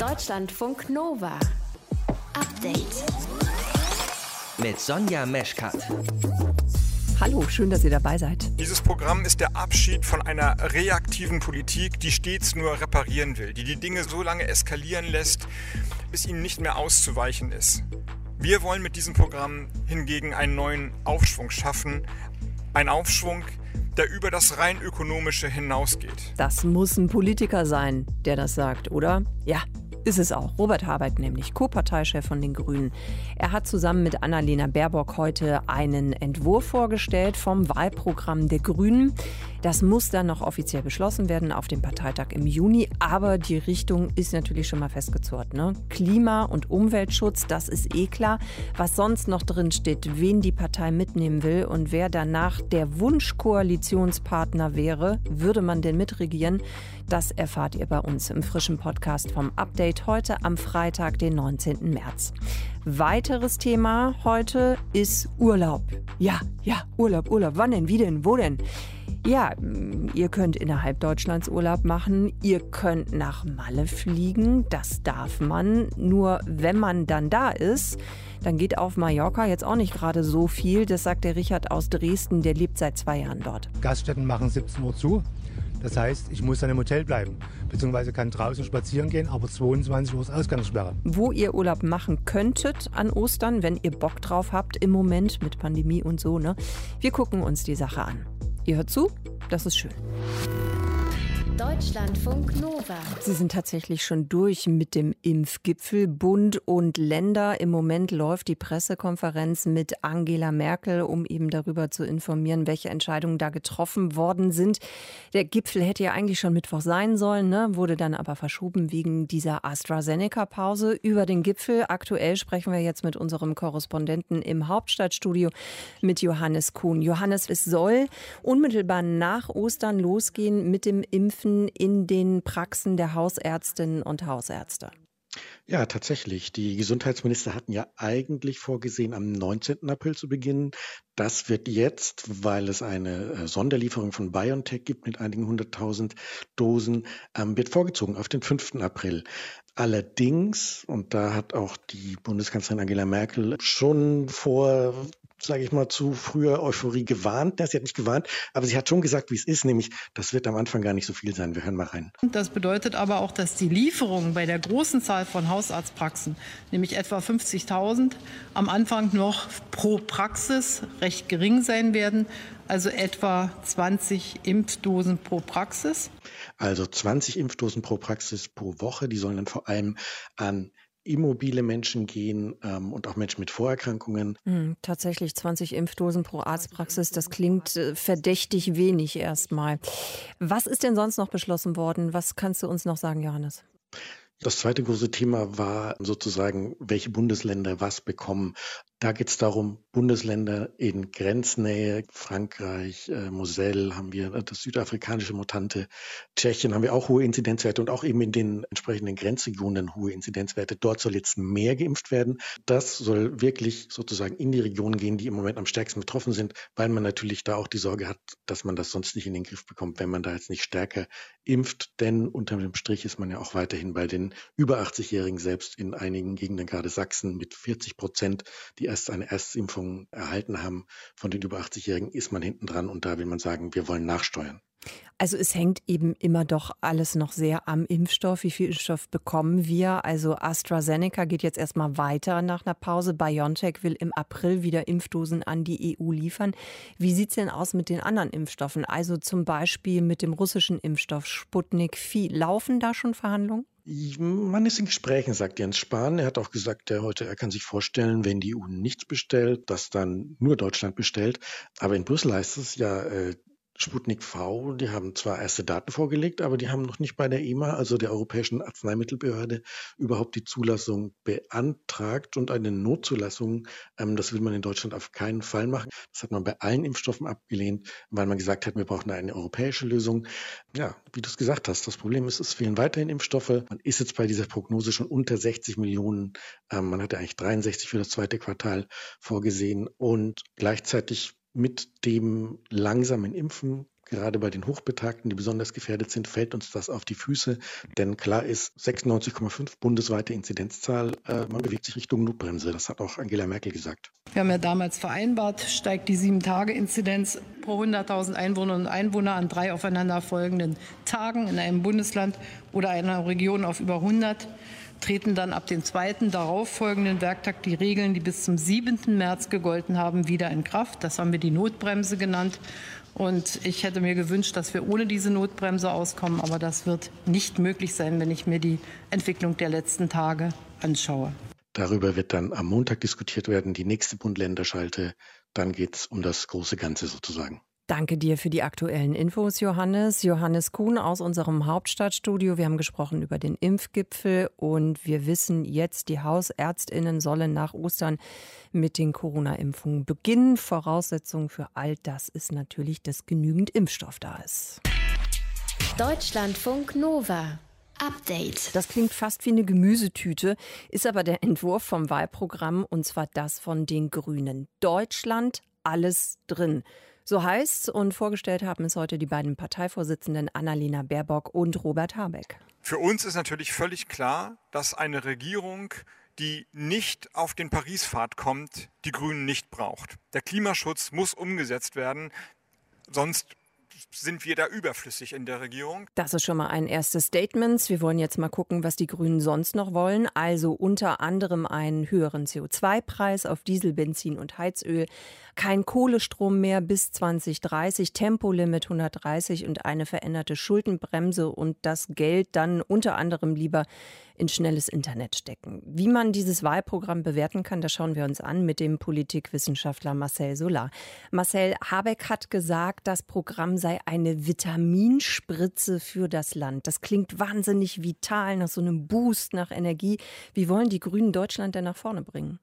Deutschlandfunk Nova. Update. Mit Sonja Meschkat. Hallo, schön, dass ihr dabei seid. Dieses Programm ist der Abschied von einer reaktiven Politik, die stets nur reparieren will, die die Dinge so lange eskalieren lässt, bis ihnen nicht mehr auszuweichen ist. Wir wollen mit diesem Programm hingegen einen neuen Aufschwung schaffen. Ein Aufschwung, der über das rein ökonomische hinausgeht. Das muss ein Politiker sein, der das sagt, oder? Ja, ist es auch. Robert Habeck nämlich, Co-Parteichef von den Grünen. Er hat zusammen mit Annalena Baerbock heute einen Entwurf vorgestellt vom Wahlprogramm der Grünen. Das muss dann noch offiziell beschlossen werden auf dem Parteitag im Juni. Aber die Richtung ist natürlich schon mal festgezurrt. Ne? Klima- und Umweltschutz, das ist eh klar. Was sonst noch drin steht, wen die Partei mitnehmen will und wer danach der Wunschkoalitionspartner wäre, würde man denn mitregieren? Das erfahrt ihr bei uns im frischen Podcast vom Update heute am Freitag, den 19. März. Weiteres Thema heute ist Urlaub. Ja, ja, Urlaub, Urlaub. Wann denn? Wie denn? Wo denn? Ja, ihr könnt innerhalb Deutschlands Urlaub machen. Ihr könnt nach Malle fliegen. Das darf man. Nur wenn man dann da ist, dann geht auf Mallorca jetzt auch nicht gerade so viel. Das sagt der Richard aus Dresden. Der lebt seit zwei Jahren dort. Gaststätten machen 17 Uhr zu. Das heißt, ich muss dann im Hotel bleiben, beziehungsweise kann draußen spazieren gehen, aber 22 Uhr ist Ausgangssperre. Wo ihr Urlaub machen könntet an Ostern, wenn ihr Bock drauf habt, im Moment mit Pandemie und so, ne? Wir gucken uns die Sache an. Ihr hört zu, das ist schön. Deutschlandfunk Nova. Sie sind tatsächlich schon durch mit dem Impfgipfel. Bund und Länder. Im Moment läuft die Pressekonferenz mit Angela Merkel, um eben darüber zu informieren, welche Entscheidungen da getroffen worden sind. Der Gipfel hätte ja eigentlich schon Mittwoch sein sollen, ne? wurde dann aber verschoben wegen dieser AstraZeneca-Pause. Über den Gipfel aktuell sprechen wir jetzt mit unserem Korrespondenten im Hauptstadtstudio mit Johannes Kuhn. Johannes, es soll unmittelbar nach Ostern losgehen mit dem Impfen Impfen in den Praxen der Hausärztinnen und Hausärzte? Ja, tatsächlich. Die Gesundheitsminister hatten ja eigentlich vorgesehen, am 19. April zu beginnen. Das wird jetzt, weil es eine äh, Sonderlieferung von BioNTech gibt mit einigen hunderttausend Dosen, ähm, wird vorgezogen auf den 5. April. Allerdings, und da hat auch die Bundeskanzlerin Angela Merkel schon vor sage ich mal, zu früher Euphorie gewarnt. Sie hat nicht gewarnt, aber sie hat schon gesagt, wie es ist, nämlich das wird am Anfang gar nicht so viel sein. Wir hören mal rein. Das bedeutet aber auch, dass die Lieferungen bei der großen Zahl von Hausarztpraxen, nämlich etwa 50.000, am Anfang noch pro Praxis recht gering sein werden, also etwa 20 Impfdosen pro Praxis. Also 20 Impfdosen pro Praxis pro Woche, die sollen dann vor allem an immobile Menschen gehen ähm, und auch Menschen mit Vorerkrankungen. Hm, tatsächlich 20 Impfdosen pro Arztpraxis, das klingt äh, verdächtig wenig erstmal. Was ist denn sonst noch beschlossen worden? Was kannst du uns noch sagen, Johannes? Das zweite große Thema war sozusagen, welche Bundesländer was bekommen. Da geht es darum, Bundesländer in Grenznähe, Frankreich, äh, Moselle haben wir, äh, das südafrikanische Mutante, Tschechien haben wir auch hohe Inzidenzwerte und auch eben in den entsprechenden Grenzregionen hohe Inzidenzwerte. Dort soll jetzt mehr geimpft werden. Das soll wirklich sozusagen in die Regionen gehen, die im Moment am stärksten betroffen sind, weil man natürlich da auch die Sorge hat, dass man das sonst nicht in den Griff bekommt, wenn man da jetzt nicht stärker impft. Denn unter dem Strich ist man ja auch weiterhin bei den über 80-Jährigen selbst in einigen Gegenden, gerade Sachsen, mit 40 Prozent, die erst eine Erstimpfung erhalten haben von den über 80-Jährigen, ist man hinten dran und da will man sagen, wir wollen nachsteuern. Also es hängt eben immer doch alles noch sehr am Impfstoff. Wie viel Impfstoff bekommen wir? Also AstraZeneca geht jetzt erstmal weiter nach einer Pause. BioNTech will im April wieder Impfdosen an die EU liefern. Wie sieht es denn aus mit den anderen Impfstoffen? Also zum Beispiel mit dem russischen Impfstoff Sputnik 4. Laufen da schon Verhandlungen? Man ist in Gesprächen, sagt Jens Spahn. Er hat auch gesagt, er heute, er kann sich vorstellen, wenn die EU nichts bestellt, dass dann nur Deutschland bestellt. Aber in Brüssel heißt es ja, äh, Sputnik V, die haben zwar erste Daten vorgelegt, aber die haben noch nicht bei der EMA, also der Europäischen Arzneimittelbehörde, überhaupt die Zulassung beantragt und eine Notzulassung, ähm, das will man in Deutschland auf keinen Fall machen. Das hat man bei allen Impfstoffen abgelehnt, weil man gesagt hat, wir brauchen eine europäische Lösung. Ja, wie du es gesagt hast, das Problem ist, es fehlen weiterhin Impfstoffe. Man ist jetzt bei dieser Prognose schon unter 60 Millionen. Ähm, man hatte eigentlich 63 für das zweite Quartal vorgesehen und gleichzeitig mit dem langsamen Impfen gerade bei den Hochbetagten, die besonders gefährdet sind, fällt uns das auf die Füße. Denn klar ist, 96,5 bundesweite Inzidenzzahl, äh, man bewegt sich Richtung Notbremse. Das hat auch Angela Merkel gesagt. Wir haben ja damals vereinbart, steigt die Sieben-Tage-Inzidenz pro 100.000 Einwohnerinnen und Einwohner an drei aufeinanderfolgenden Tagen in einem Bundesland oder einer Region auf über 100 treten dann ab dem zweiten darauffolgenden Werktag die Regeln, die bis zum 7. März gegolten haben, wieder in Kraft. Das haben wir die Notbremse genannt. Und ich hätte mir gewünscht, dass wir ohne diese Notbremse auskommen. Aber das wird nicht möglich sein, wenn ich mir die Entwicklung der letzten Tage anschaue. Darüber wird dann am Montag diskutiert werden, die nächste Bund-Länder-Schalte. Dann geht es um das große Ganze sozusagen. Danke dir für die aktuellen Infos, Johannes. Johannes Kuhn aus unserem Hauptstadtstudio. Wir haben gesprochen über den Impfgipfel und wir wissen jetzt, die Hausärztinnen sollen nach Ostern mit den Corona-Impfungen beginnen. Voraussetzung für all das ist natürlich, dass genügend Impfstoff da ist. Deutschlandfunk Nova. Update. Das klingt fast wie eine Gemüsetüte, ist aber der Entwurf vom Wahlprogramm und zwar das von den Grünen. Deutschland, alles drin. So heißt und vorgestellt haben es heute die beiden Parteivorsitzenden Annalena Baerbock und Robert Habeck. Für uns ist natürlich völlig klar, dass eine Regierung, die nicht auf den Paris-Pfad kommt, die Grünen nicht braucht. Der Klimaschutz muss umgesetzt werden, sonst sind wir da überflüssig in der Regierung. Das ist schon mal ein erstes Statement. Wir wollen jetzt mal gucken, was die Grünen sonst noch wollen. Also unter anderem einen höheren CO2-Preis auf Diesel, Benzin und Heizöl, kein Kohlestrom mehr bis 2030, Tempolimit 130 und eine veränderte Schuldenbremse und das Geld dann unter anderem lieber in schnelles Internet stecken. Wie man dieses Wahlprogramm bewerten kann, das schauen wir uns an mit dem Politikwissenschaftler Marcel Solar. Marcel Habeck hat gesagt, das Programm sei eine Vitaminspritze für das Land. Das klingt wahnsinnig vital nach so einem Boost nach Energie. Wie wollen die Grünen Deutschland denn nach vorne bringen?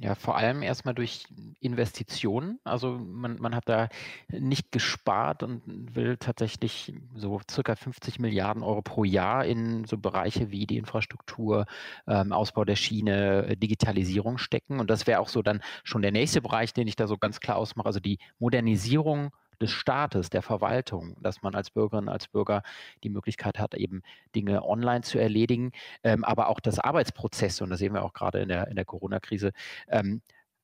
Ja, vor allem erstmal durch Investitionen. Also man, man hat da nicht gespart und will tatsächlich so circa 50 Milliarden Euro pro Jahr in so Bereiche wie die Infrastruktur, ähm, Ausbau der Schiene, Digitalisierung stecken. Und das wäre auch so dann schon der nächste Bereich, den ich da so ganz klar ausmache. Also die Modernisierung des Staates, der Verwaltung, dass man als Bürgerin, als Bürger die Möglichkeit hat, eben Dinge online zu erledigen, ähm, aber auch das Arbeitsprozess, und das sehen wir auch gerade in der, in der Corona-Krise, ähm,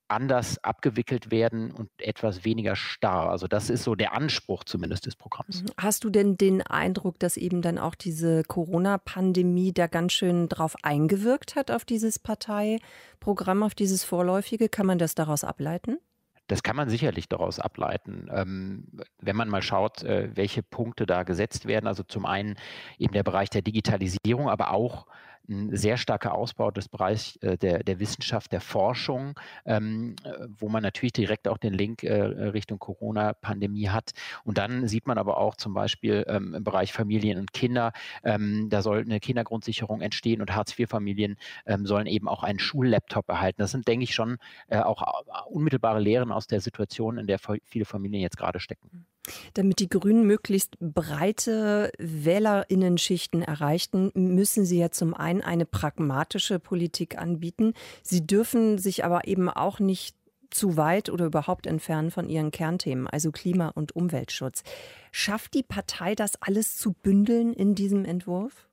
anders abgewickelt werden und etwas weniger starr. Also das ist so der Anspruch zumindest des Programms. Mhm. Hast du denn den Eindruck, dass eben dann auch diese Corona-Pandemie da ganz schön drauf eingewirkt hat auf dieses Parteiprogramm, auf dieses vorläufige? Kann man das daraus ableiten? Das kann man sicherlich daraus ableiten, ähm, wenn man mal schaut, äh, welche Punkte da gesetzt werden. Also zum einen eben der Bereich der Digitalisierung, aber auch ein sehr starker Ausbau des Bereichs äh, der, der Wissenschaft, der Forschung, ähm, äh, wo man natürlich direkt auch den Link äh, Richtung Corona-Pandemie hat. Und dann sieht man aber auch zum Beispiel ähm, im Bereich Familien und Kinder, ähm, da soll eine Kindergrundsicherung entstehen und Hartz-IV-Familien ähm, sollen eben auch einen Schullaptop erhalten. Das sind, denke ich, schon äh, auch äh, unmittelbare Lehren aus der Situation, in der viele Familien jetzt gerade stecken. Damit die Grünen möglichst breite Wählerinnenschichten erreichten, müssen sie ja zum einen eine pragmatische Politik anbieten. Sie dürfen sich aber eben auch nicht zu weit oder überhaupt entfernen von ihren Kernthemen, also Klima- und Umweltschutz. Schafft die Partei das alles zu bündeln in diesem Entwurf?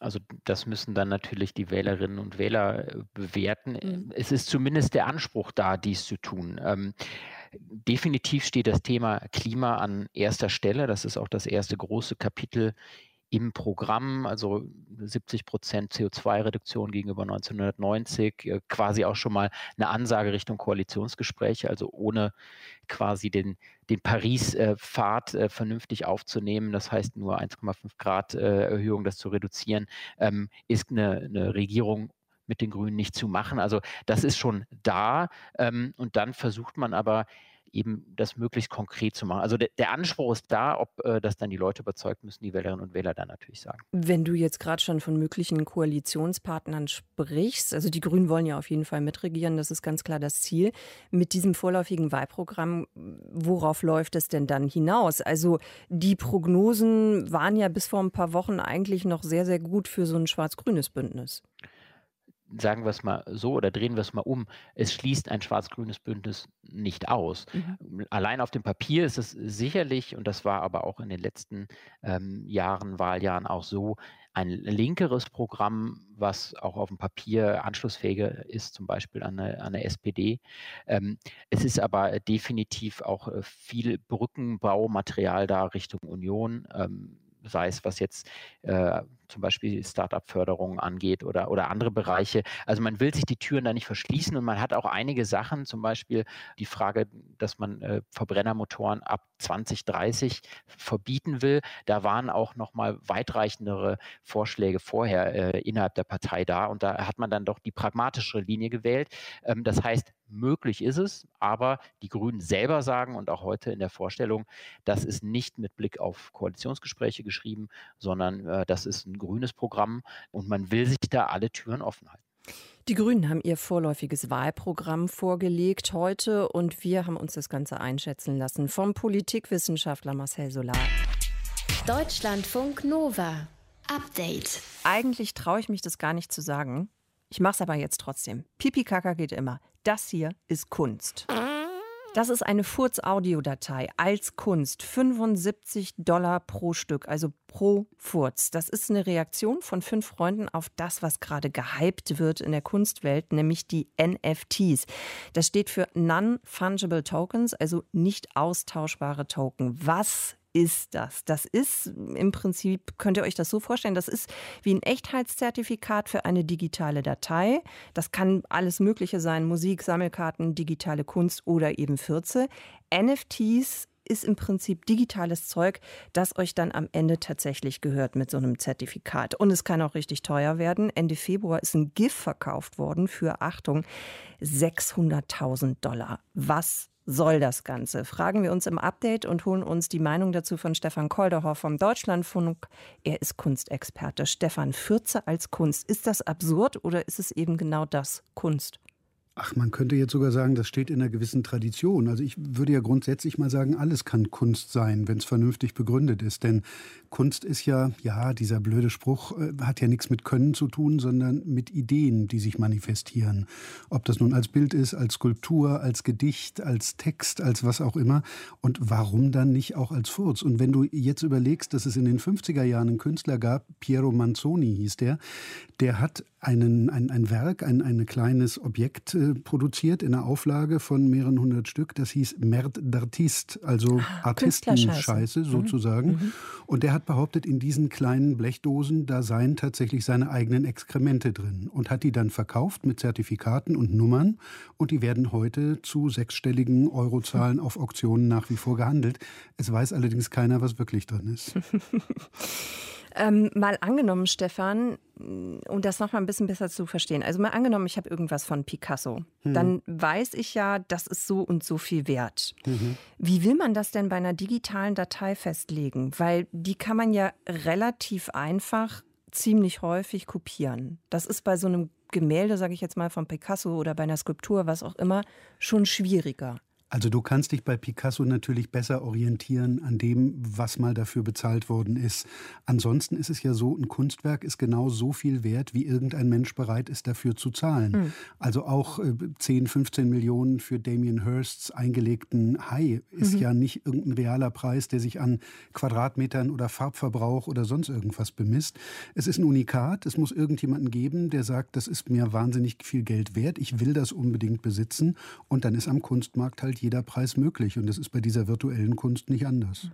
Also das müssen dann natürlich die Wählerinnen und Wähler äh, bewerten. Mhm. Es ist zumindest der Anspruch da, dies zu tun. Ähm, definitiv steht das Thema Klima an erster Stelle. Das ist auch das erste große Kapitel im Programm, also 70 Prozent CO2-Reduktion gegenüber 1990, äh, quasi auch schon mal eine Ansage Richtung Koalitionsgespräche, also ohne quasi den, den Paris-Pfad äh, vernünftig aufzunehmen, das heißt nur 1,5 Grad äh, Erhöhung, das zu reduzieren, ähm, ist eine, eine Regierung mit den Grünen nicht zu machen. Also das ist schon da ähm, und dann versucht man aber eben das möglichst konkret zu machen. Also der, der Anspruch ist da, ob äh, das dann die Leute überzeugt, müssen die Wählerinnen und Wähler dann natürlich sagen. Wenn du jetzt gerade schon von möglichen Koalitionspartnern sprichst, also die Grünen wollen ja auf jeden Fall mitregieren, das ist ganz klar das Ziel. Mit diesem vorläufigen Wahlprogramm, worauf läuft es denn dann hinaus? Also die Prognosen waren ja bis vor ein paar Wochen eigentlich noch sehr, sehr gut für so ein schwarz-grünes Bündnis. Sagen wir es mal so oder drehen wir es mal um, es schließt ein schwarz-grünes Bündnis nicht aus. Mhm. Allein auf dem Papier ist es sicherlich, und das war aber auch in den letzten ähm, Jahren, Wahljahren auch so, ein linkeres Programm, was auch auf dem Papier anschlussfähiger ist, zum Beispiel an der SPD. Ähm, es ist aber definitiv auch äh, viel Brückenbaumaterial da Richtung Union. Ähm, sei es was jetzt äh, zum Beispiel Startup-Förderung angeht oder, oder andere Bereiche. Also man will sich die Türen da nicht verschließen und man hat auch einige Sachen, zum Beispiel die Frage, dass man äh, Verbrennermotoren ab 2030 verbieten will. Da waren auch nochmal weitreichendere Vorschläge vorher äh, innerhalb der Partei da und da hat man dann doch die pragmatische Linie gewählt. Ähm, das heißt, möglich ist es, aber die Grünen selber sagen und auch heute in der Vorstellung, das ist nicht mit Blick auf Koalitionsgespräche geschrieben, sondern äh, das ist ein grünes Programm und man will sich da alle Türen offen halten. Die Grünen haben ihr vorläufiges Wahlprogramm vorgelegt heute und wir haben uns das Ganze einschätzen lassen vom Politikwissenschaftler Marcel Solar. Deutschlandfunk Nova. Update. Eigentlich traue ich mich das gar nicht zu sagen. Ich mache es aber jetzt trotzdem. Pipi Kaka geht immer. Das hier ist Kunst. Das ist eine Furz-Audiodatei als Kunst. 75 Dollar pro Stück, also pro Furz. Das ist eine Reaktion von fünf Freunden auf das, was gerade gehypt wird in der Kunstwelt, nämlich die NFTs. Das steht für Non-Fungible Tokens, also nicht austauschbare Token. Was ist das? Das ist im Prinzip, könnt ihr euch das so vorstellen, das ist wie ein Echtheitszertifikat für eine digitale Datei. Das kann alles Mögliche sein, Musik, Sammelkarten, digitale Kunst oder eben Fürze. NFTs ist im Prinzip digitales Zeug, das euch dann am Ende tatsächlich gehört mit so einem Zertifikat. Und es kann auch richtig teuer werden. Ende Februar ist ein GIF verkauft worden für, Achtung, 600.000 Dollar. Was soll das Ganze? Fragen wir uns im Update und holen uns die Meinung dazu von Stefan Kolderhoff vom Deutschlandfunk. Er ist Kunstexperte. Stefan, Fürze als Kunst. Ist das absurd oder ist es eben genau das, Kunst? Ach, man könnte jetzt sogar sagen, das steht in einer gewissen Tradition. Also ich würde ja grundsätzlich mal sagen, alles kann Kunst sein, wenn es vernünftig begründet ist. Denn Kunst ist ja, ja, dieser blöde Spruch äh, hat ja nichts mit Können zu tun, sondern mit Ideen, die sich manifestieren. Ob das nun als Bild ist, als Skulptur, als Gedicht, als Text, als was auch immer. Und warum dann nicht auch als Furz? Und wenn du jetzt überlegst, dass es in den 50er Jahren einen Künstler gab, Piero Manzoni hieß der, der hat einen, ein, ein Werk, ein, ein kleines Objekt äh, produziert in einer Auflage von mehreren hundert Stück. Das hieß Merd d'Artiste, also ah, Artistenscheiße mhm. sozusagen. Mhm. Und der hat behauptet, in diesen kleinen Blechdosen, da seien tatsächlich seine eigenen Exkremente drin. Und hat die dann verkauft mit Zertifikaten und Nummern. Und die werden heute zu sechsstelligen Eurozahlen auf Auktionen nach wie vor gehandelt. Es weiß allerdings keiner, was wirklich drin ist. Ähm, mal angenommen, Stefan, um das noch mal ein bisschen besser zu verstehen. Also mal angenommen, ich habe irgendwas von Picasso. Mhm. Dann weiß ich ja, das ist so und so viel wert. Mhm. Wie will man das denn bei einer digitalen Datei festlegen? Weil die kann man ja relativ einfach ziemlich häufig kopieren. Das ist bei so einem Gemälde, sage ich jetzt mal, von Picasso oder bei einer Skulptur, was auch immer, schon schwieriger. Also du kannst dich bei Picasso natürlich besser orientieren an dem, was mal dafür bezahlt worden ist. Ansonsten ist es ja so, ein Kunstwerk ist genau so viel wert, wie irgendein Mensch bereit ist, dafür zu zahlen. Mhm. Also auch äh, 10, 15 Millionen für Damien Hirsts eingelegten Hai ist mhm. ja nicht irgendein realer Preis, der sich an Quadratmetern oder Farbverbrauch oder sonst irgendwas bemisst. Es ist ein Unikat. Es muss irgendjemanden geben, der sagt, das ist mir wahnsinnig viel Geld wert. Ich will das unbedingt besitzen. Und dann ist am Kunstmarkt halt jeder Preis möglich. Und das ist bei dieser virtuellen Kunst nicht anders.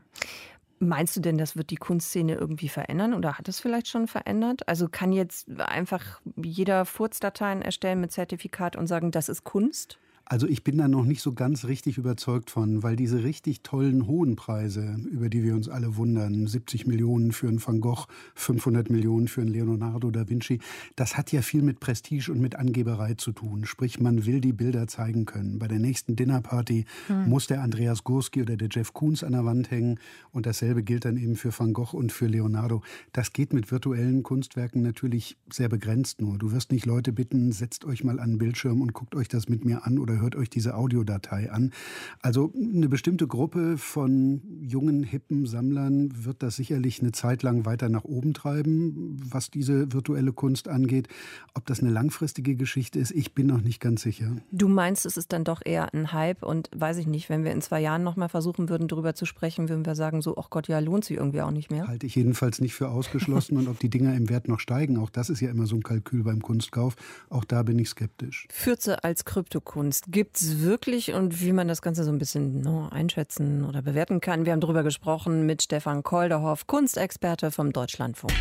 Meinst du denn, das wird die Kunstszene irgendwie verändern oder hat es vielleicht schon verändert? Also kann jetzt einfach jeder Furzdateien erstellen mit Zertifikat und sagen, das ist Kunst? Also ich bin da noch nicht so ganz richtig überzeugt von, weil diese richtig tollen hohen Preise, über die wir uns alle wundern, 70 Millionen für einen Van Gogh, 500 Millionen für einen Leonardo da Vinci, das hat ja viel mit Prestige und mit Angeberei zu tun. Sprich, man will die Bilder zeigen können. Bei der nächsten Dinnerparty hm. muss der Andreas Gurski oder der Jeff Koons an der Wand hängen und dasselbe gilt dann eben für Van Gogh und für Leonardo. Das geht mit virtuellen Kunstwerken natürlich sehr begrenzt nur. Du wirst nicht Leute bitten, setzt euch mal an den Bildschirm und guckt euch das mit mir an oder oder hört euch diese Audiodatei an. Also eine bestimmte Gruppe von jungen, hippen Sammlern wird das sicherlich eine Zeit lang weiter nach oben treiben, was diese virtuelle Kunst angeht. Ob das eine langfristige Geschichte ist, ich bin noch nicht ganz sicher. Du meinst, es ist dann doch eher ein Hype und weiß ich nicht, wenn wir in zwei Jahren nochmal versuchen würden, darüber zu sprechen, würden wir sagen, so, ach Gott, ja, lohnt sich irgendwie auch nicht mehr. Halte ich jedenfalls nicht für ausgeschlossen und ob die Dinger im Wert noch steigen, auch das ist ja immer so ein Kalkül beim Kunstkauf, auch da bin ich skeptisch. Fürze als Kryptokunst gibt es wirklich und wie man das Ganze so ein bisschen no, einschätzen oder bewerten kann. Wir haben darüber gesprochen mit Stefan Kolderhoff, Kunstexperte vom Deutschlandfunk.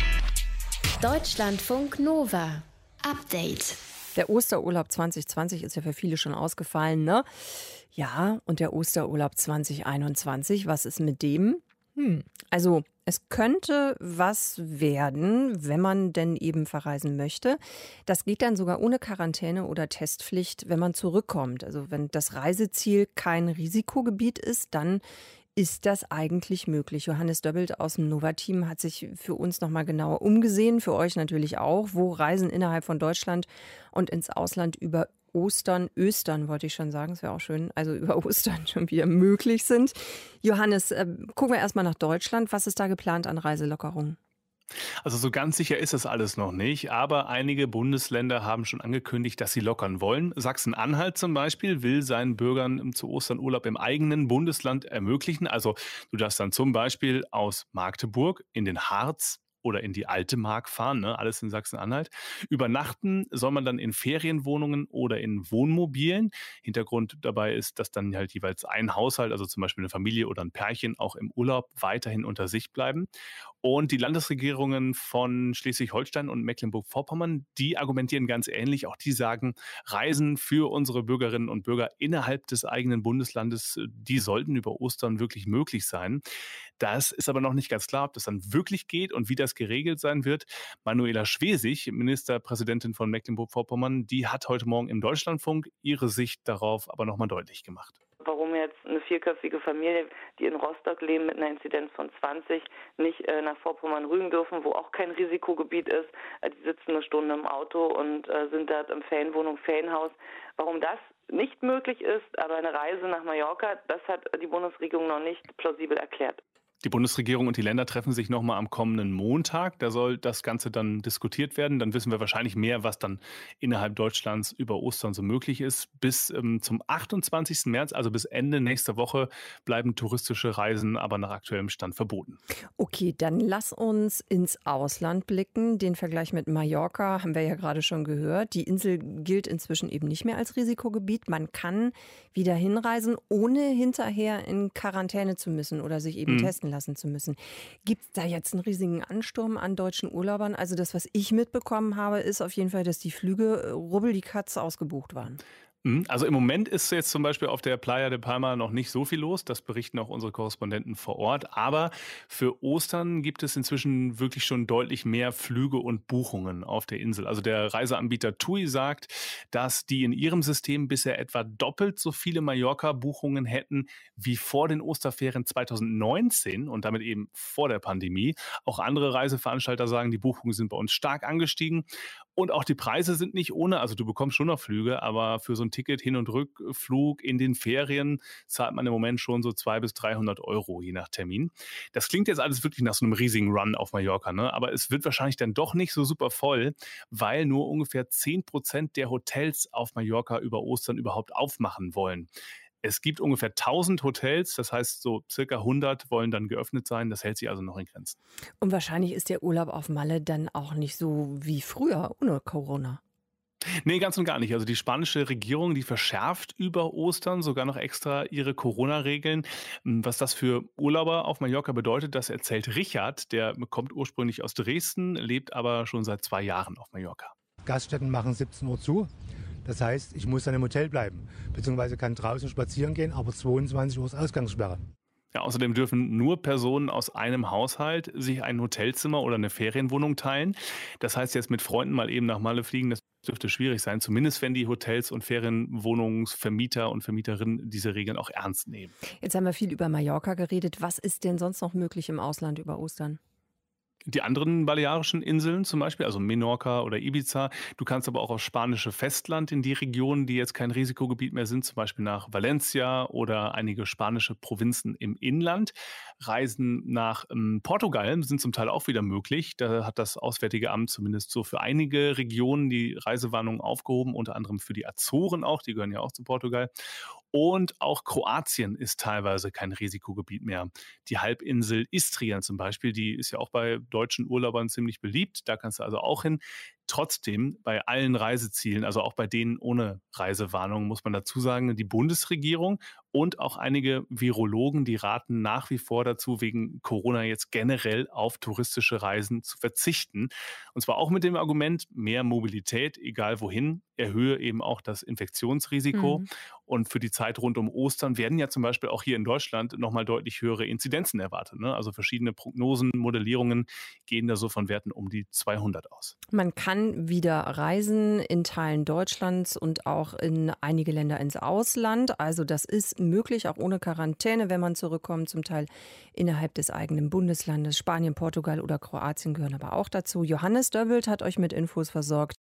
Deutschlandfunk Nova. Update. Der Osterurlaub 2020 ist ja für viele schon ausgefallen, ne? Ja, und der Osterurlaub 2021, was ist mit dem? Hm. Also, es könnte was werden, wenn man denn eben verreisen möchte. Das geht dann sogar ohne Quarantäne oder Testpflicht, wenn man zurückkommt. Also wenn das Reiseziel kein Risikogebiet ist, dann ist das eigentlich möglich? Johannes Döbbelt aus dem Nova-Team hat sich für uns nochmal genauer umgesehen, für euch natürlich auch, wo Reisen innerhalb von Deutschland und ins Ausland über Ostern, Östern wollte ich schon sagen, es wäre auch schön, also über Ostern schon wieder möglich sind. Johannes, äh, gucken wir erstmal nach Deutschland. Was ist da geplant an Reiselockerungen? Also so ganz sicher ist das alles noch nicht, aber einige Bundesländer haben schon angekündigt, dass sie lockern wollen. Sachsen-Anhalt zum Beispiel will seinen Bürgern zu Ostern Urlaub im eigenen Bundesland ermöglichen. Also du darfst dann zum Beispiel aus Magdeburg in den Harz oder in die alte Mark fahren, ne? alles in Sachsen-Anhalt. Übernachten soll man dann in Ferienwohnungen oder in Wohnmobilen. Hintergrund dabei ist, dass dann halt jeweils ein Haushalt, also zum Beispiel eine Familie oder ein Pärchen, auch im Urlaub weiterhin unter sich bleiben. Und die Landesregierungen von Schleswig-Holstein und Mecklenburg-Vorpommern, die argumentieren ganz ähnlich. Auch die sagen, Reisen für unsere Bürgerinnen und Bürger innerhalb des eigenen Bundeslandes, die sollten über Ostern wirklich möglich sein. Das ist aber noch nicht ganz klar, ob das dann wirklich geht und wie das geregelt sein wird. Manuela Schwesig, Ministerpräsidentin von Mecklenburg-Vorpommern, die hat heute Morgen im Deutschlandfunk ihre Sicht darauf aber nochmal deutlich gemacht warum jetzt eine vierköpfige Familie, die in Rostock leben mit einer Inzidenz von 20, nicht äh, nach Vorpommern rügen dürfen, wo auch kein Risikogebiet ist. Äh, die sitzen eine Stunde im Auto und äh, sind dort im Ferienwohnung, Ferienhaus. Warum das nicht möglich ist, aber eine Reise nach Mallorca, das hat die Bundesregierung noch nicht plausibel erklärt. Die Bundesregierung und die Länder treffen sich nochmal am kommenden Montag. Da soll das Ganze dann diskutiert werden. Dann wissen wir wahrscheinlich mehr, was dann innerhalb Deutschlands über Ostern so möglich ist. Bis ähm, zum 28. März, also bis Ende nächster Woche, bleiben touristische Reisen aber nach aktuellem Stand verboten. Okay, dann lass uns ins Ausland blicken. Den Vergleich mit Mallorca haben wir ja gerade schon gehört. Die Insel gilt inzwischen eben nicht mehr als Risikogebiet. Man kann wieder hinreisen, ohne hinterher in Quarantäne zu müssen oder sich eben mhm. testen lassen zu müssen. Gibt es da jetzt einen riesigen Ansturm an deutschen Urlaubern? Also das, was ich mitbekommen habe, ist auf jeden Fall, dass die Flüge äh, rubbel die Katze ausgebucht waren. Mhm. Also im Moment ist jetzt zum Beispiel auf der Playa de Palma noch nicht so viel los. Das berichten auch unsere Korrespondenten vor Ort. Aber für Ostern gibt es inzwischen wirklich schon deutlich mehr Flüge und Buchungen auf der Insel. Also der Reiseanbieter TUI sagt, dass die in ihrem System bisher etwa doppelt so viele Mallorca-Buchungen hätten wie vor den Osterferien 2019 und damit eben vor der Pandemie. Auch andere Reiseveranstalter sagen, die Buchungen sind bei uns stark angestiegen. Und auch die Preise sind nicht ohne. Also du bekommst schon noch Flüge, aber für so ein Ticket Hin- und Rückflug in den Ferien zahlt man im Moment schon so 200 bis 300 Euro je nach Termin. Das klingt jetzt alles wirklich nach so einem riesigen Run auf Mallorca, ne? aber es wird wahrscheinlich dann doch nicht so super voll, weil nur ungefähr 10 Prozent der Hotels auf Mallorca über Ostern überhaupt aufmachen wollen. Es gibt ungefähr 1000 Hotels, das heißt so circa 100 wollen dann geöffnet sein. Das hält sich also noch in Grenzen. Und wahrscheinlich ist der Urlaub auf Malle dann auch nicht so wie früher ohne Corona. Nee, ganz und gar nicht. Also die spanische Regierung, die verschärft über Ostern sogar noch extra ihre Corona-Regeln. Was das für Urlauber auf Mallorca bedeutet, das erzählt Richard. Der kommt ursprünglich aus Dresden, lebt aber schon seit zwei Jahren auf Mallorca. Gaststätten machen 17 Uhr zu. Das heißt, ich muss dann im Hotel bleiben, beziehungsweise kann draußen spazieren gehen, aber 22 Uhr ist Ausgangssperre. Ja, außerdem dürfen nur Personen aus einem Haushalt sich ein Hotelzimmer oder eine Ferienwohnung teilen. Das heißt, jetzt mit Freunden mal eben nach Malle fliegen, das dürfte schwierig sein, zumindest wenn die Hotels und Ferienwohnungsvermieter und Vermieterinnen diese Regeln auch ernst nehmen. Jetzt haben wir viel über Mallorca geredet. Was ist denn sonst noch möglich im Ausland über Ostern? Die anderen balearischen Inseln zum Beispiel, also Menorca oder Ibiza. Du kannst aber auch aufs spanische Festland in die Regionen, die jetzt kein Risikogebiet mehr sind, zum Beispiel nach Valencia oder einige spanische Provinzen im Inland. Reisen nach ähm, Portugal sind zum Teil auch wieder möglich. Da hat das Auswärtige Amt zumindest so für einige Regionen die Reisewarnung aufgehoben, unter anderem für die Azoren auch, die gehören ja auch zu Portugal. Und auch Kroatien ist teilweise kein Risikogebiet mehr. Die Halbinsel Istrien zum Beispiel, die ist ja auch bei deutschen Urlaubern ziemlich beliebt. Da kannst du also auch hin. Trotzdem bei allen Reisezielen, also auch bei denen ohne Reisewarnung, muss man dazu sagen, die Bundesregierung und auch einige Virologen, die raten nach wie vor dazu, wegen Corona jetzt generell auf touristische Reisen zu verzichten. Und zwar auch mit dem Argument, mehr Mobilität, egal wohin, erhöhe eben auch das Infektionsrisiko. Mhm. Und für die Zeit rund um Ostern werden ja zum Beispiel auch hier in Deutschland nochmal deutlich höhere Inzidenzen erwartet. Ne? Also verschiedene Prognosen, Modellierungen gehen da so von Werten um die 200 aus. Man kann wieder reisen in Teilen Deutschlands und auch in einige Länder ins Ausland. Also das ist möglich, auch ohne Quarantäne, wenn man zurückkommt, zum Teil innerhalb des eigenen Bundeslandes. Spanien, Portugal oder Kroatien gehören aber auch dazu. Johannes Döbbelt hat euch mit Infos versorgt.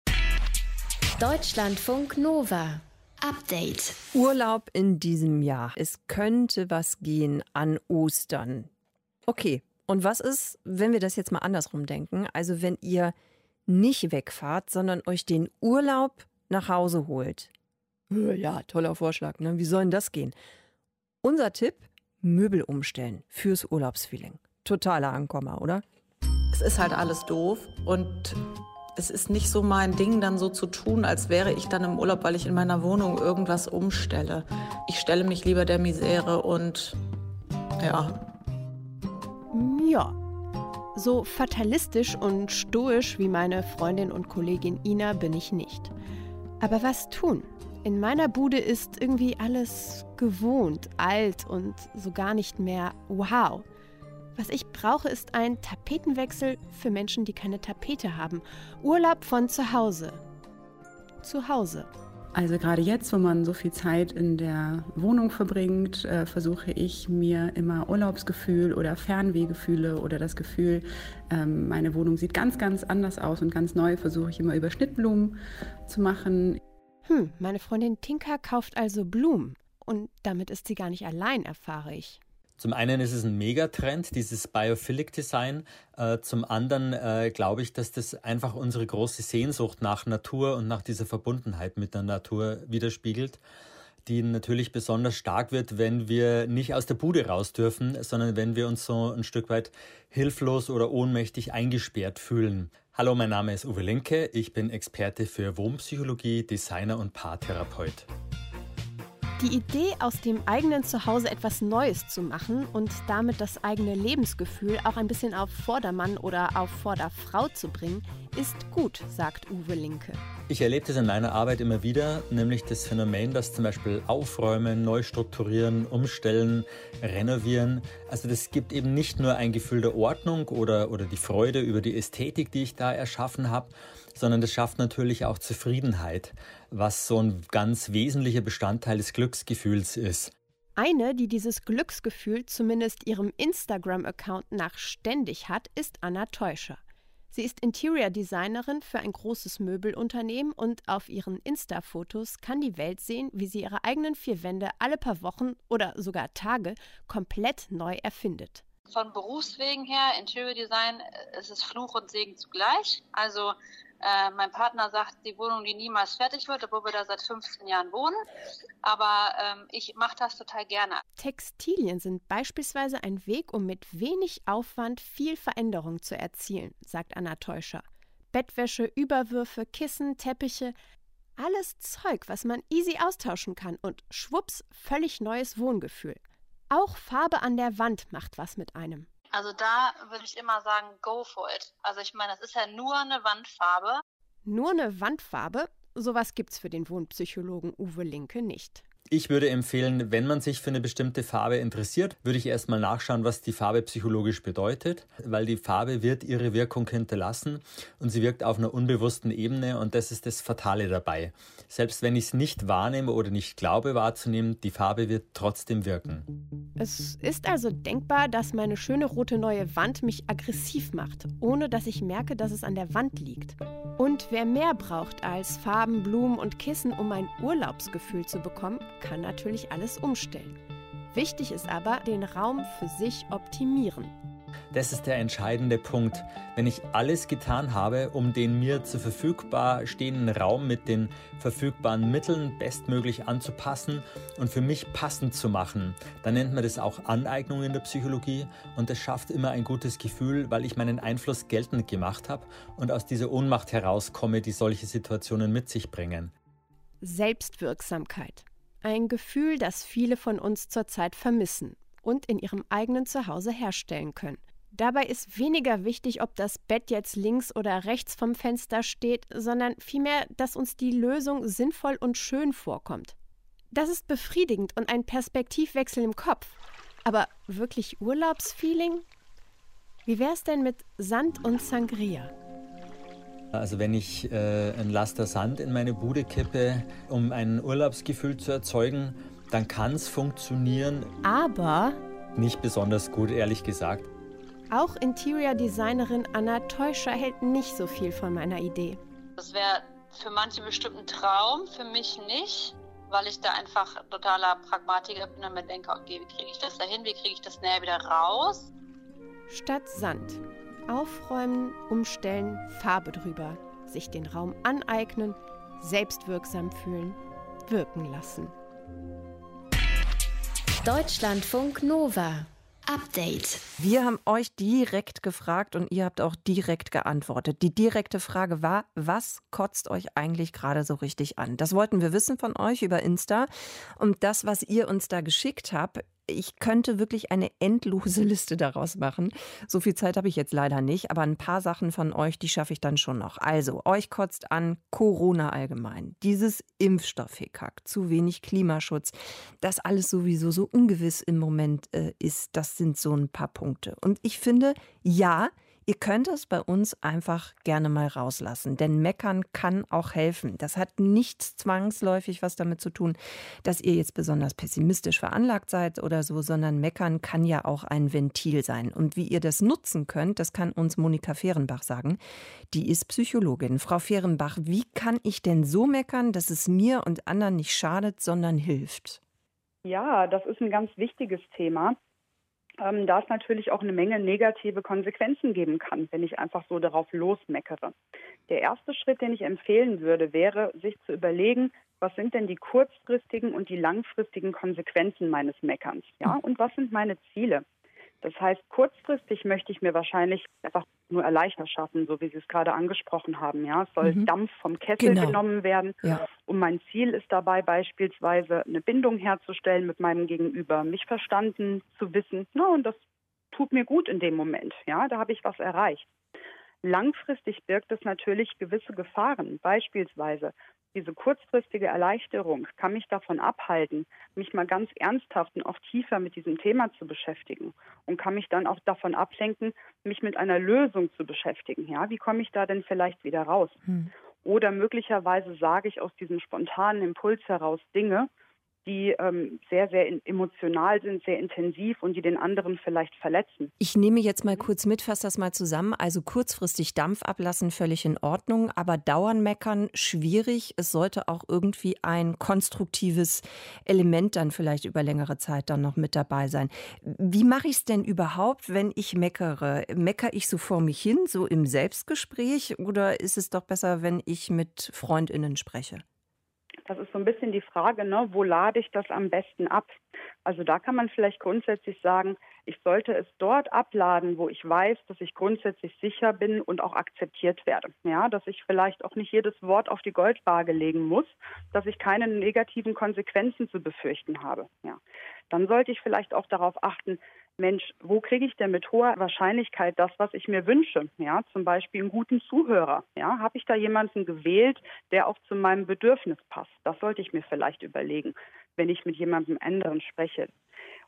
Deutschlandfunk Nova. Update. Urlaub in diesem Jahr. Es könnte was gehen an Ostern. Okay, und was ist, wenn wir das jetzt mal andersrum denken? Also wenn ihr nicht wegfahrt, sondern euch den Urlaub nach Hause holt. Ja, toller Vorschlag, ne? Wie soll denn das gehen? Unser Tipp: Möbel umstellen fürs Urlaubsfeeling. Totaler Ankommer, oder? Es ist halt alles doof und es ist nicht so mein Ding, dann so zu tun, als wäre ich dann im Urlaub, weil ich in meiner Wohnung irgendwas umstelle. Ich stelle mich lieber der Misere und ja. Ja. So fatalistisch und stoisch wie meine Freundin und Kollegin Ina bin ich nicht. Aber was tun? In meiner Bude ist irgendwie alles gewohnt, alt und so gar nicht mehr wow. Was ich brauche, ist ein Tapetenwechsel für Menschen, die keine Tapete haben. Urlaub von zu Hause. Zu Hause. Also gerade jetzt, wo man so viel Zeit in der Wohnung verbringt, äh, versuche ich mir immer Urlaubsgefühl oder Fernwehgefühle oder das Gefühl, ähm, meine Wohnung sieht ganz, ganz anders aus und ganz neu, versuche ich immer über Schnittblumen zu machen. Hm, meine Freundin Tinka kauft also Blumen. Und damit ist sie gar nicht allein, erfahre ich. Zum einen ist es ein Megatrend, dieses Biophilic Design. Äh, zum anderen äh, glaube ich, dass das einfach unsere große Sehnsucht nach Natur und nach dieser Verbundenheit mit der Natur widerspiegelt, die natürlich besonders stark wird, wenn wir nicht aus der Bude raus dürfen, sondern wenn wir uns so ein Stück weit hilflos oder ohnmächtig eingesperrt fühlen. Hallo, mein Name ist Uwe Linke, ich bin Experte für Wohnpsychologie, Designer und Paartherapeut. Die Idee, aus dem eigenen Zuhause etwas Neues zu machen und damit das eigene Lebensgefühl auch ein bisschen auf Vordermann oder auf Vorderfrau zu bringen, ist gut, sagt Uwe Linke. Ich erlebe das in meiner Arbeit immer wieder, nämlich das Phänomen, dass zum Beispiel Aufräumen, neu strukturieren, umstellen, renovieren, also das gibt eben nicht nur ein Gefühl der Ordnung oder, oder die Freude über die Ästhetik, die ich da erschaffen habe, sondern das schafft natürlich auch Zufriedenheit, was so ein ganz wesentlicher Bestandteil des Glücksgefühls ist. Eine, die dieses Glücksgefühl zumindest ihrem Instagram-Account nach ständig hat, ist Anna Teuscher. Sie ist Interior Designerin für ein großes Möbelunternehmen und auf ihren Insta-Fotos kann die Welt sehen, wie sie ihre eigenen vier Wände alle paar Wochen oder sogar Tage komplett neu erfindet. Von Berufswegen her, Interior Design, es ist Fluch und Segen zugleich. Also äh, mein Partner sagt, die Wohnung, die niemals fertig wird, obwohl wir da seit 15 Jahren wohnen. Aber ähm, ich mache das total gerne. Textilien sind beispielsweise ein Weg, um mit wenig Aufwand viel Veränderung zu erzielen, sagt Anna Teuscher. Bettwäsche, Überwürfe, Kissen, Teppiche, alles Zeug, was man easy austauschen kann und schwupps, völlig neues Wohngefühl. Auch Farbe an der Wand macht was mit einem. Also da würde ich immer sagen, go for it. Also ich meine, das ist ja nur eine Wandfarbe. Nur eine Wandfarbe? Sowas gibt's für den Wohnpsychologen Uwe Linke nicht. Ich würde empfehlen, wenn man sich für eine bestimmte Farbe interessiert, würde ich erstmal nachschauen, was die Farbe psychologisch bedeutet, weil die Farbe wird ihre Wirkung hinterlassen und sie wirkt auf einer unbewussten Ebene und das ist das Fatale dabei. Selbst wenn ich es nicht wahrnehme oder nicht glaube wahrzunehmen, die Farbe wird trotzdem wirken. Es ist also denkbar, dass meine schöne rote neue Wand mich aggressiv macht, ohne dass ich merke, dass es an der Wand liegt. Und wer mehr braucht als Farben, Blumen und Kissen, um ein Urlaubsgefühl zu bekommen, kann natürlich alles umstellen. Wichtig ist aber, den Raum für sich optimieren. Das ist der entscheidende Punkt. Wenn ich alles getan habe, um den mir zur verfügbar stehenden Raum mit den verfügbaren Mitteln bestmöglich anzupassen und für mich passend zu machen, dann nennt man das auch Aneignung in der Psychologie und das schafft immer ein gutes Gefühl, weil ich meinen Einfluss geltend gemacht habe und aus dieser Ohnmacht herauskomme, die solche Situationen mit sich bringen. Selbstwirksamkeit. Ein Gefühl, das viele von uns zurzeit vermissen und in ihrem eigenen Zuhause herstellen können. Dabei ist weniger wichtig, ob das Bett jetzt links oder rechts vom Fenster steht, sondern vielmehr, dass uns die Lösung sinnvoll und schön vorkommt. Das ist befriedigend und ein Perspektivwechsel im Kopf. Aber wirklich Urlaubsfeeling? Wie wär's denn mit Sand und Sangria? Also wenn ich äh, ein Laster Sand in meine Bude kippe, um ein Urlaubsgefühl zu erzeugen, dann kann es funktionieren. Aber nicht besonders gut, ehrlich gesagt. Auch Interior-Designerin Anna Teuscher hält nicht so viel von meiner Idee. Das wäre für manche bestimmt ein Traum, für mich nicht, weil ich da einfach totaler Pragmatiker bin und mir denke, okay, wie kriege ich das da hin, wie kriege ich das näher wieder raus? Statt Sand Aufräumen, umstellen, Farbe drüber, sich den Raum aneignen, selbstwirksam fühlen, wirken lassen. Deutschlandfunk Nova. Update. Wir haben euch direkt gefragt und ihr habt auch direkt geantwortet. Die direkte Frage war, was kotzt euch eigentlich gerade so richtig an? Das wollten wir wissen von euch über Insta. Und das, was ihr uns da geschickt habt, ich könnte wirklich eine endlose Liste daraus machen. So viel Zeit habe ich jetzt leider nicht, aber ein paar Sachen von euch, die schaffe ich dann schon noch. Also, euch kotzt an Corona allgemein. Dieses Impfstoffhickhack, zu wenig Klimaschutz, das alles sowieso so ungewiss im Moment äh, ist, das sind so ein paar Punkte. Und ich finde, ja, Ihr könnt es bei uns einfach gerne mal rauslassen, denn meckern kann auch helfen. Das hat nichts zwangsläufig was damit zu tun, dass ihr jetzt besonders pessimistisch veranlagt seid oder so, sondern meckern kann ja auch ein Ventil sein. Und wie ihr das nutzen könnt, das kann uns Monika Fehrenbach sagen. Die ist Psychologin. Frau Fehrenbach, wie kann ich denn so meckern, dass es mir und anderen nicht schadet, sondern hilft? Ja, das ist ein ganz wichtiges Thema ähm, da es natürlich auch eine Menge negative Konsequenzen geben kann, wenn ich einfach so darauf losmeckere. Der erste Schritt, den ich empfehlen würde, wäre, sich zu überlegen, was sind denn die kurzfristigen und die langfristigen Konsequenzen meines Meckerns? Ja, und was sind meine Ziele? Das heißt, kurzfristig möchte ich mir wahrscheinlich einfach nur Erleichter schaffen, so wie Sie es gerade angesprochen haben. Ja, es soll mhm. Dampf vom Kessel genau. genommen werden. Ja. Und mein Ziel ist dabei beispielsweise eine Bindung herzustellen mit meinem Gegenüber, mich verstanden zu wissen. Na, und das tut mir gut in dem Moment. Ja, da habe ich was erreicht. Langfristig birgt es natürlich gewisse Gefahren. Beispielsweise diese kurzfristige Erleichterung kann mich davon abhalten, mich mal ganz ernsthaft und auch tiefer mit diesem Thema zu beschäftigen und kann mich dann auch davon ablenken, mich mit einer Lösung zu beschäftigen. Ja, wie komme ich da denn vielleicht wieder raus? Hm. Oder möglicherweise sage ich aus diesem spontanen Impuls heraus Dinge, die ähm, sehr, sehr emotional sind, sehr intensiv und die den anderen vielleicht verletzen. Ich nehme jetzt mal kurz mit, fasse das mal zusammen. Also kurzfristig Dampf ablassen, völlig in Ordnung, aber dauern meckern, schwierig. Es sollte auch irgendwie ein konstruktives Element dann vielleicht über längere Zeit dann noch mit dabei sein. Wie mache ich es denn überhaupt, wenn ich meckere? Meckere ich so vor mich hin, so im Selbstgespräch, oder ist es doch besser, wenn ich mit FreundInnen spreche? Das ist so ein bisschen die Frage, ne, wo lade ich das am besten ab? Also da kann man vielleicht grundsätzlich sagen, ich sollte es dort abladen, wo ich weiß, dass ich grundsätzlich sicher bin und auch akzeptiert werde. Ja, dass ich vielleicht auch nicht jedes Wort auf die Goldwaage legen muss, dass ich keine negativen Konsequenzen zu befürchten habe. Ja, dann sollte ich vielleicht auch darauf achten, Mensch, wo kriege ich denn mit hoher Wahrscheinlichkeit das, was ich mir wünsche? Ja, zum Beispiel einen guten Zuhörer. Ja, habe ich da jemanden gewählt, der auch zu meinem Bedürfnis passt? Das sollte ich mir vielleicht überlegen. wenn ich mit jemandem anderen spreche.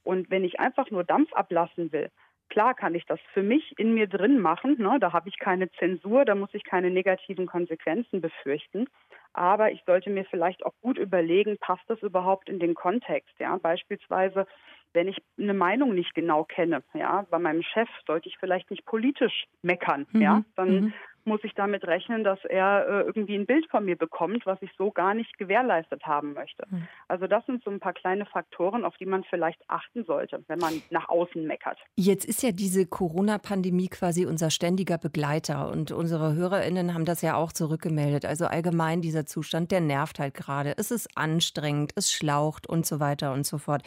Und wenn ich einfach nur Dampf ablassen will, klar kann ich das für mich in mir drin machen. Ne? Da habe ich keine Zensur, da muss ich keine negativen Konsequenzen befürchten. Aber ich sollte mir vielleicht auch gut überlegen, passt das überhaupt in den Kontext? Ja, beispielsweise, wenn ich eine Meinung nicht genau kenne, ja, bei meinem Chef sollte ich vielleicht nicht politisch meckern, mhm. ja, dann mhm muss ich damit rechnen, dass er äh, irgendwie ein Bild von mir bekommt, was ich so gar nicht gewährleistet haben möchte. Mhm. Also das sind so ein paar kleine Faktoren, auf die man vielleicht achten sollte, wenn man nach außen meckert. Jetzt ist ja diese Corona-Pandemie quasi unser ständiger Begleiter und unsere Hörerinnen haben das ja auch zurückgemeldet. Also allgemein dieser Zustand, der nervt halt gerade. Es ist anstrengend, es schlaucht und so weiter und so fort.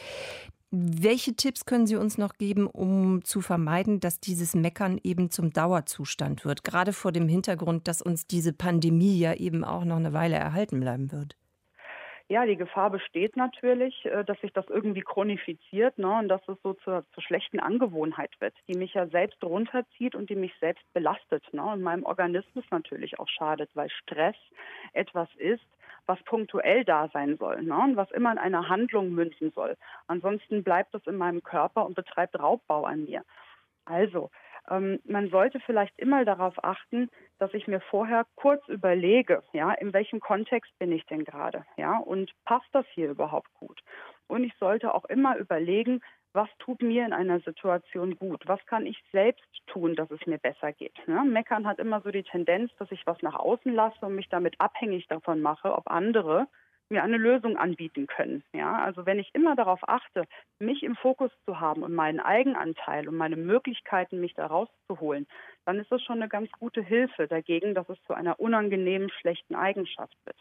Welche Tipps können Sie uns noch geben, um zu vermeiden, dass dieses Meckern eben zum Dauerzustand wird? Gerade vor dem Hintergrund, dass uns diese Pandemie ja eben auch noch eine Weile erhalten bleiben wird. Ja, die Gefahr besteht natürlich, äh, dass sich das irgendwie chronifiziert ne, und dass es so zur, zur, schlechten Angewohnheit wird, die mich ja selbst runterzieht und die mich selbst belastet ne, und meinem Organismus natürlich auch schadet, weil Stress etwas ist, was punktuell da sein soll ne? und was immer in einer Handlung münzen soll. Ansonsten bleibt es in meinem Körper und betreibt Raubbau an mir. Also, ähm, man sollte vielleicht immer darauf achten, dass ich mir vorher kurz überlege, ja, in welchem Kontext bin ich denn gerade, ja, und passt das hier überhaupt gut? Und ich sollte auch immer überlegen, was tut mir in einer Situation gut? Was kann ich selbst tun, dass es mir besser geht? Ja, Meckern hat immer so die Tendenz, dass ich was nach außen lasse und mich damit abhängig davon mache, ob andere mir eine Lösung anbieten können. Ja, also wenn ich immer darauf achte, mich im Fokus zu haben und meinen Eigenanteil und meine Möglichkeiten, mich da rauszuholen, dann ist das schon eine ganz gute Hilfe dagegen, dass es zu einer unangenehmen, schlechten Eigenschaft wird.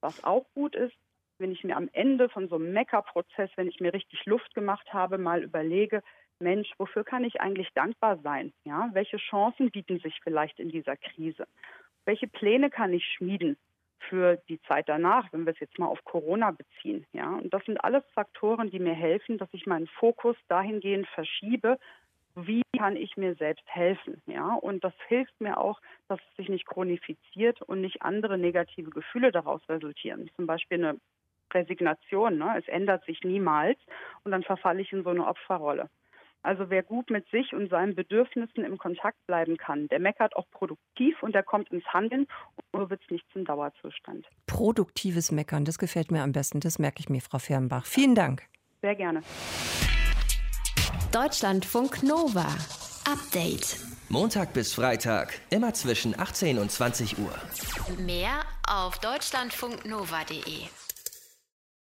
Was auch gut ist, wenn ich mir am Ende von so einem Meckerprozess, wenn ich mir richtig Luft gemacht habe, mal überlege, Mensch, wofür kann ich eigentlich dankbar sein? Ja, welche Chancen bieten sich vielleicht in dieser Krise? Welche Pläne kann ich schmieden für die Zeit danach, wenn wir es jetzt mal auf Corona beziehen? Ja, und das sind alles Faktoren, die mir helfen, dass ich meinen Fokus dahingehend verschiebe, wie kann ich mir selbst helfen? Ja, und das hilft mir auch, dass es sich nicht chronifiziert und nicht andere negative Gefühle daraus resultieren. Zum Beispiel eine Resignation. Ne? Es ändert sich niemals und dann verfalle ich in so eine Opferrolle. Also wer gut mit sich und seinen Bedürfnissen im Kontakt bleiben kann, der meckert auch produktiv und der kommt ins Handeln und so wird es nicht zum Dauerzustand. Produktives Meckern, das gefällt mir am besten. Das merke ich mir, Frau Fernbach. Vielen Dank. Sehr gerne. Deutschlandfunk Nova. Update. Montag bis Freitag, immer zwischen 18 und 20 Uhr. Mehr auf deutschlandfunknova.de.